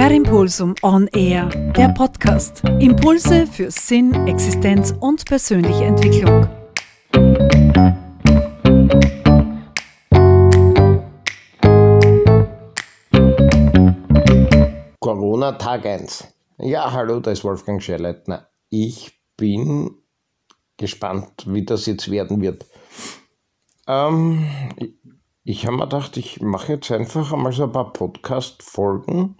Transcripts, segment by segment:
Per Impulsum On Air, der Podcast. Impulse für Sinn, Existenz und persönliche Entwicklung. Corona Tag 1. Ja, hallo, da ist Wolfgang Scherleitner. Ich bin gespannt, wie das jetzt werden wird. Ähm, ich, ich habe mir gedacht, ich mache jetzt einfach einmal so ein paar Podcast-Folgen,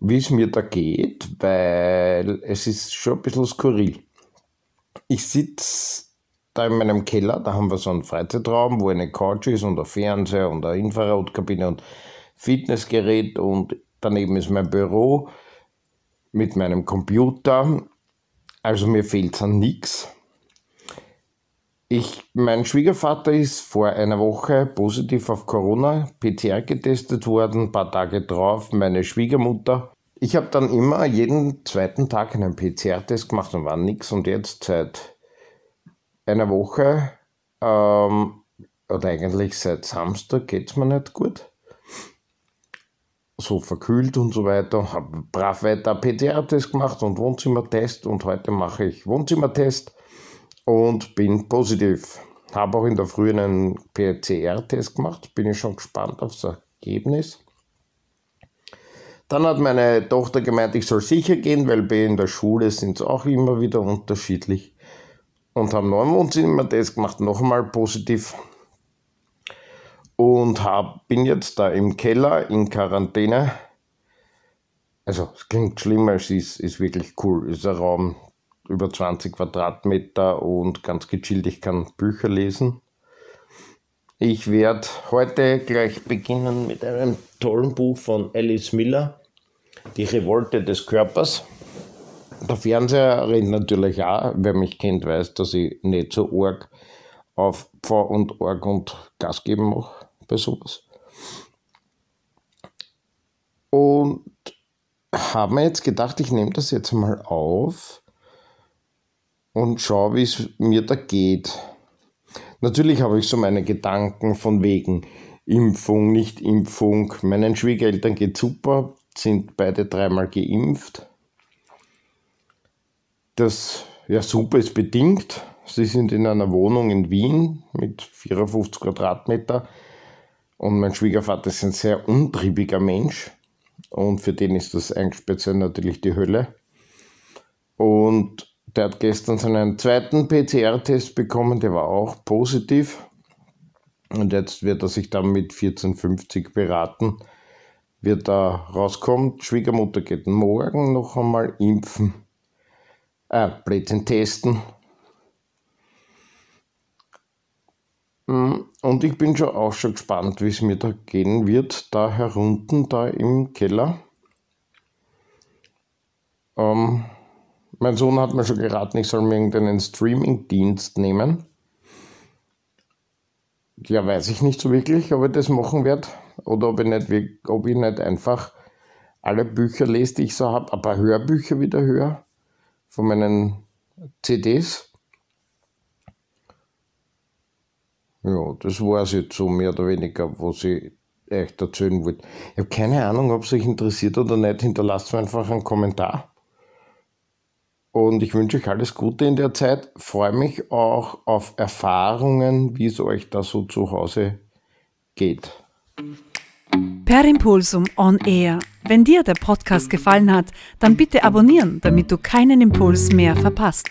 wie es mir da geht, weil es ist schon ein bisschen skurril. Ich sitze da in meinem Keller, da haben wir so einen Freizeitraum, wo eine Couch ist und ein Fernseher und eine Infrarotkabine und Fitnessgerät und daneben ist mein Büro mit meinem Computer. Also mir fehlt an nichts. Ich, mein Schwiegervater ist vor einer Woche positiv auf Corona, PCR getestet worden, ein paar Tage drauf, meine Schwiegermutter. Ich habe dann immer jeden zweiten Tag einen PCR-Test gemacht und war nichts. Und jetzt seit einer Woche, ähm, oder eigentlich seit Samstag, geht es mir nicht gut so verkühlt und so weiter, habe brav weiter PCR-Test gemacht und Wohnzimmertest und heute mache ich Wohnzimmertest und bin positiv. Habe auch in der Früh einen PCR-Test gemacht, bin ich schon gespannt aufs Ergebnis. Dann hat meine Tochter gemeint, ich soll sicher gehen, weil bei in der Schule sind es auch immer wieder unterschiedlich. Und haben einen Wohnzimmertest gemacht, noch einmal positiv und hab, bin jetzt da im Keller in Quarantäne. Also, es klingt schlimmer, es ist, ist wirklich cool. Es ist ein Raum über 20 Quadratmeter und ganz gechillt. Ich kann Bücher lesen. Ich werde heute gleich beginnen mit einem tollen Buch von Alice Miller, Die Revolte des Körpers. Der Fernseher redet natürlich auch. Wer mich kennt, weiß, dass ich nicht so arg auf Pfarr und Org und Gas geben mache bei sowas. Und habe mir jetzt gedacht, ich nehme das jetzt mal auf und schaue, wie es mir da geht. Natürlich habe ich so meine Gedanken von wegen Impfung, Nicht-Impfung. Meinen Schwiegereltern geht super, sind beide dreimal geimpft. Das, ja, super ist bedingt. Sie sind in einer Wohnung in Wien mit 54 Quadratmeter und mein Schwiegervater ist ein sehr untriebiger Mensch. Und für den ist das eigentlich speziell natürlich die Hölle. Und der hat gestern seinen zweiten PCR-Test bekommen, der war auch positiv. Und jetzt wird er sich dann mit 1450 beraten, wird da rauskommt. Schwiegermutter geht morgen noch einmal impfen, äh, Blödsinn testen Mm, und ich bin schon auch schon gespannt, wie es mir da gehen wird, da herunten, da im Keller. Ähm, mein Sohn hat mir schon geraten, ich soll mir irgendeinen Streaming-Dienst nehmen. Ja, weiß ich nicht so wirklich, ob ich das machen werde oder ob ich nicht, ob ich nicht einfach alle Bücher lese, die ich so habe, ein paar Hörbücher wieder höre von meinen CDs Ja, das war es jetzt so mehr oder weniger, was ich echt erzählen wollte. Ich habe keine Ahnung, ob es euch interessiert oder nicht. Hinterlasst mir einfach einen Kommentar. Und ich wünsche euch alles Gute in der Zeit. Freue mich auch auf Erfahrungen, wie es euch da so zu Hause geht. Per Impulsum On Air. Wenn dir der Podcast gefallen hat, dann bitte abonnieren, damit du keinen Impuls mehr verpasst.